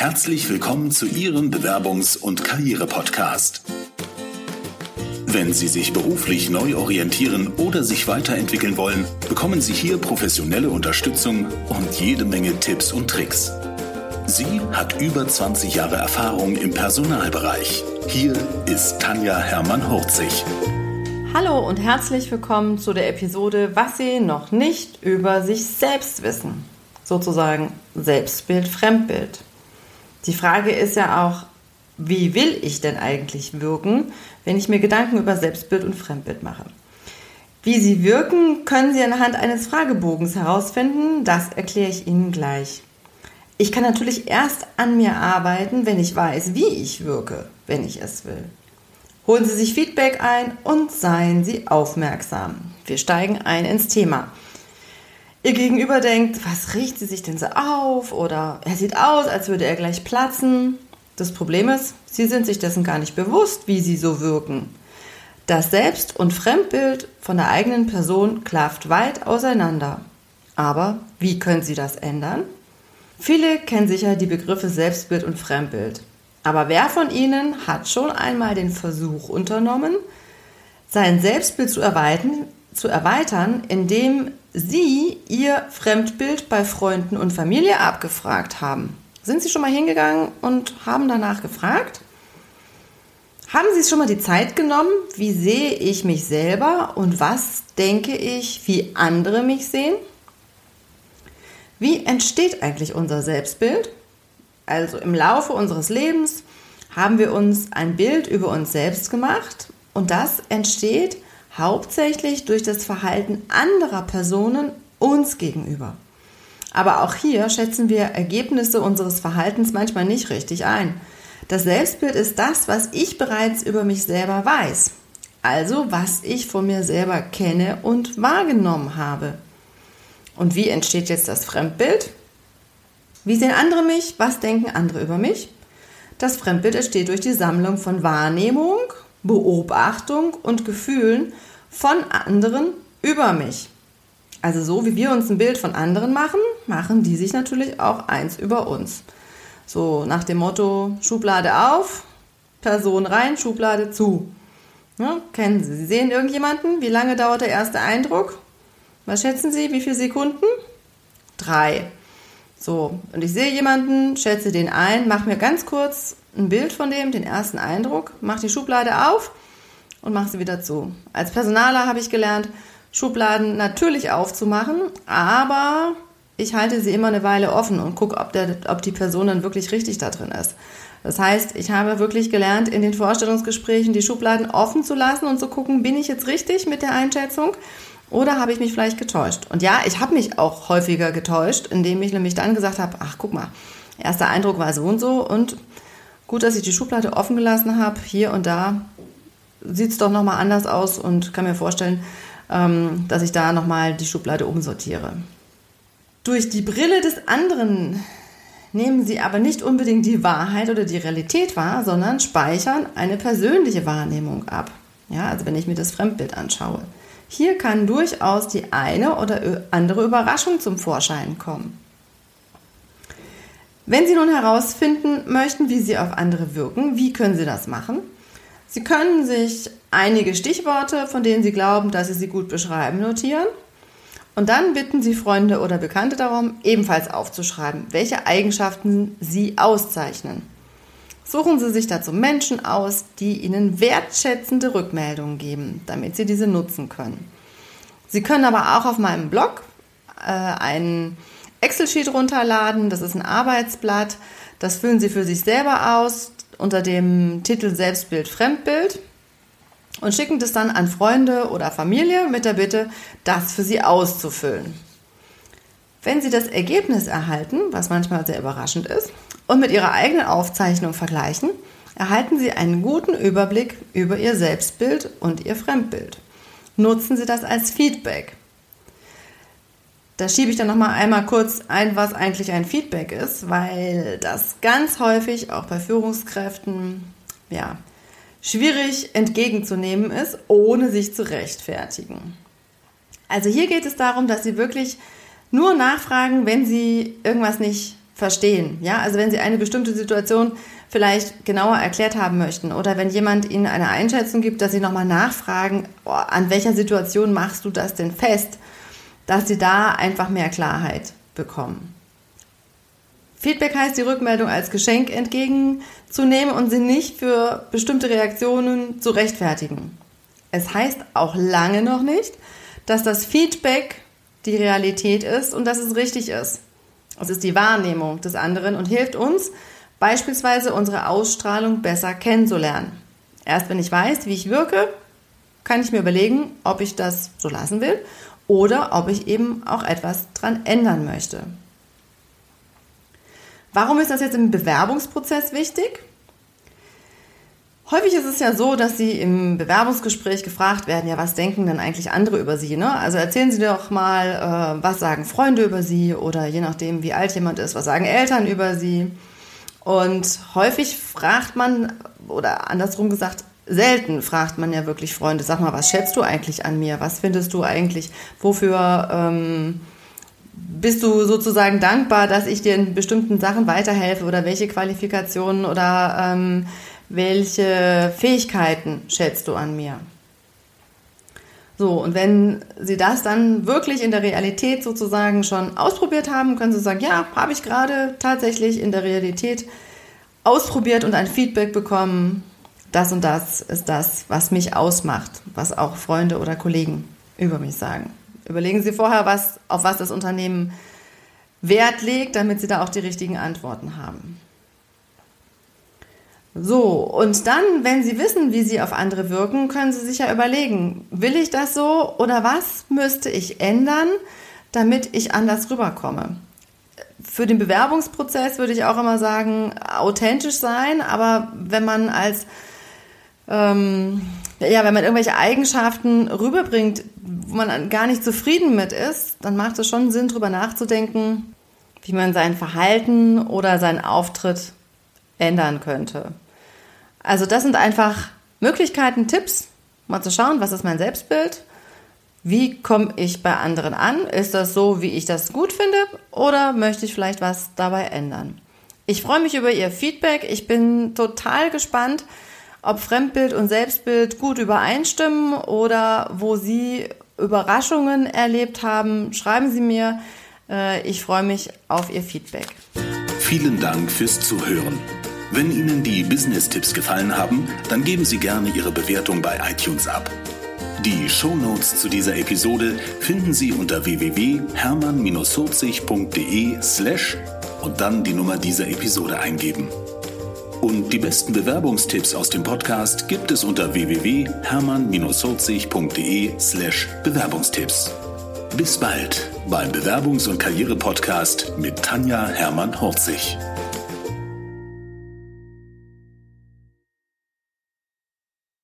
Herzlich willkommen zu Ihrem Bewerbungs- und Karriere-Podcast. Wenn Sie sich beruflich neu orientieren oder sich weiterentwickeln wollen, bekommen Sie hier professionelle Unterstützung und jede Menge Tipps und Tricks. Sie hat über 20 Jahre Erfahrung im Personalbereich. Hier ist Tanja Hermann-Hurzig. Hallo und herzlich willkommen zu der Episode Was Sie noch nicht über sich selbst wissen. Sozusagen Selbstbild, Fremdbild. Die Frage ist ja auch, wie will ich denn eigentlich wirken, wenn ich mir Gedanken über Selbstbild und Fremdbild mache? Wie sie wirken, können Sie anhand eines Fragebogens herausfinden. Das erkläre ich Ihnen gleich. Ich kann natürlich erst an mir arbeiten, wenn ich weiß, wie ich wirke, wenn ich es will. Holen Sie sich Feedback ein und seien Sie aufmerksam. Wir steigen ein ins Thema. Ihr Gegenüber denkt, was riecht sie sich denn so auf? Oder er sieht aus, als würde er gleich platzen. Das Problem ist, sie sind sich dessen gar nicht bewusst, wie sie so wirken. Das Selbst- und Fremdbild von der eigenen Person klafft weit auseinander. Aber wie können Sie das ändern? Viele kennen sicher die Begriffe Selbstbild und Fremdbild. Aber wer von Ihnen hat schon einmal den Versuch unternommen, sein Selbstbild zu erweitern, zu erweitern, indem Sie Ihr Fremdbild bei Freunden und Familie abgefragt haben? Sind Sie schon mal hingegangen und haben danach gefragt? Haben Sie schon mal die Zeit genommen? Wie sehe ich mich selber und was denke ich, wie andere mich sehen? Wie entsteht eigentlich unser Selbstbild? Also im Laufe unseres Lebens haben wir uns ein Bild über uns selbst gemacht und das entsteht hauptsächlich durch das Verhalten anderer Personen uns gegenüber. Aber auch hier schätzen wir Ergebnisse unseres Verhaltens manchmal nicht richtig ein. Das Selbstbild ist das, was ich bereits über mich selber weiß. Also was ich von mir selber kenne und wahrgenommen habe. Und wie entsteht jetzt das Fremdbild? Wie sehen andere mich? Was denken andere über mich? Das Fremdbild entsteht durch die Sammlung von Wahrnehmung, Beobachtung und Gefühlen von anderen über mich. Also so wie wir uns ein Bild von anderen machen, machen die sich natürlich auch eins über uns. So nach dem Motto Schublade auf, Person rein, Schublade zu. Ja, kennen Sie. Sie sehen irgendjemanden? Wie lange dauert der erste Eindruck? Was schätzen Sie? Wie viele Sekunden? Drei. So, und ich sehe jemanden, schätze den ein, mache mir ganz kurz ein Bild von dem, den ersten Eindruck, mache die Schublade auf und mache sie wieder zu. Als Personaler habe ich gelernt, Schubladen natürlich aufzumachen, aber ich halte sie immer eine Weile offen und gucke, ob, ob die Person dann wirklich richtig da drin ist. Das heißt, ich habe wirklich gelernt, in den Vorstellungsgesprächen die Schubladen offen zu lassen und zu gucken, bin ich jetzt richtig mit der Einschätzung oder habe ich mich vielleicht getäuscht? Und ja, ich habe mich auch häufiger getäuscht, indem ich nämlich dann gesagt habe, ach guck mal, erster Eindruck war so und so und gut, dass ich die Schublade offen gelassen habe, hier und da sieht es doch nochmal anders aus und kann mir vorstellen, ähm, dass ich da nochmal die Schublade umsortiere. Durch die Brille des anderen nehmen Sie aber nicht unbedingt die Wahrheit oder die Realität wahr, sondern speichern eine persönliche Wahrnehmung ab. Ja, also wenn ich mir das Fremdbild anschaue. Hier kann durchaus die eine oder andere Überraschung zum Vorschein kommen. Wenn Sie nun herausfinden möchten, wie Sie auf andere wirken, wie können Sie das machen? Sie können sich einige Stichworte, von denen Sie glauben, dass Sie sie gut beschreiben, notieren. Und dann bitten Sie Freunde oder Bekannte darum, ebenfalls aufzuschreiben, welche Eigenschaften Sie auszeichnen. Suchen Sie sich dazu Menschen aus, die Ihnen wertschätzende Rückmeldungen geben, damit Sie diese nutzen können. Sie können aber auch auf meinem Blog äh, einen Excel-Sheet runterladen. Das ist ein Arbeitsblatt. Das füllen Sie für sich selber aus unter dem Titel Selbstbild, Fremdbild und schicken das dann an Freunde oder Familie mit der Bitte, das für sie auszufüllen. Wenn Sie das Ergebnis erhalten, was manchmal sehr überraschend ist, und mit Ihrer eigenen Aufzeichnung vergleichen, erhalten Sie einen guten Überblick über Ihr Selbstbild und Ihr Fremdbild. Nutzen Sie das als Feedback. Da schiebe ich dann nochmal einmal kurz ein, was eigentlich ein Feedback ist, weil das ganz häufig auch bei Führungskräften ja, schwierig entgegenzunehmen ist, ohne sich zu rechtfertigen. Also hier geht es darum, dass Sie wirklich nur nachfragen, wenn Sie irgendwas nicht verstehen. Ja, also wenn Sie eine bestimmte Situation vielleicht genauer erklärt haben möchten oder wenn jemand Ihnen eine Einschätzung gibt, dass Sie nochmal nachfragen, oh, an welcher Situation machst du das denn fest, dass Sie da einfach mehr Klarheit bekommen. Feedback heißt, die Rückmeldung als Geschenk entgegenzunehmen und sie nicht für bestimmte Reaktionen zu rechtfertigen. Es heißt auch lange noch nicht, dass das Feedback die Realität ist und dass es richtig ist. Es ist die Wahrnehmung des anderen und hilft uns, beispielsweise unsere Ausstrahlung besser kennenzulernen. Erst wenn ich weiß, wie ich wirke, kann ich mir überlegen, ob ich das so lassen will oder ob ich eben auch etwas dran ändern möchte. Warum ist das jetzt im Bewerbungsprozess wichtig? Häufig ist es ja so, dass Sie im Bewerbungsgespräch gefragt werden, ja, was denken denn eigentlich andere über Sie? Ne? Also erzählen Sie doch mal, äh, was sagen Freunde über Sie oder je nachdem, wie alt jemand ist, was sagen Eltern über Sie? Und häufig fragt man, oder andersrum gesagt, selten fragt man ja wirklich Freunde, sag mal, was schätzt du eigentlich an mir? Was findest du eigentlich, wofür ähm, bist du sozusagen dankbar, dass ich dir in bestimmten Sachen weiterhelfe oder welche Qualifikationen oder ähm, welche Fähigkeiten schätzt du an mir? So, und wenn Sie das dann wirklich in der Realität sozusagen schon ausprobiert haben, können Sie sagen, ja, habe ich gerade tatsächlich in der Realität ausprobiert und ein Feedback bekommen. Das und das ist das, was mich ausmacht, was auch Freunde oder Kollegen über mich sagen. Überlegen Sie vorher, was, auf was das Unternehmen Wert legt, damit Sie da auch die richtigen Antworten haben. So, und dann, wenn Sie wissen, wie Sie auf andere wirken, können Sie sich ja überlegen, will ich das so oder was müsste ich ändern, damit ich anders rüberkomme? Für den Bewerbungsprozess würde ich auch immer sagen, authentisch sein, aber wenn man als ähm, ja, wenn man irgendwelche Eigenschaften rüberbringt, wo man gar nicht zufrieden mit ist, dann macht es schon Sinn, darüber nachzudenken, wie man sein Verhalten oder seinen Auftritt ändern könnte. Also das sind einfach Möglichkeiten, Tipps, mal zu schauen, was ist mein Selbstbild, wie komme ich bei anderen an, ist das so, wie ich das gut finde oder möchte ich vielleicht was dabei ändern. Ich freue mich über Ihr Feedback, ich bin total gespannt, ob Fremdbild und Selbstbild gut übereinstimmen oder wo Sie Überraschungen erlebt haben, schreiben Sie mir. Äh, ich freue mich auf Ihr Feedback. Vielen Dank fürs Zuhören. Wenn Ihnen die Business-Tipps gefallen haben, dann geben Sie gerne Ihre Bewertung bei iTunes ab. Die Show Notes zu dieser Episode finden Sie unter www.hermann-40.de slash und dann die Nummer dieser Episode eingeben. Und die besten Bewerbungstipps aus dem Podcast gibt es unter www.hermann-holzig.de slash Bewerbungstipps. Bis bald beim Bewerbungs- und Karriere-Podcast mit Tanja Hermann-Horzig.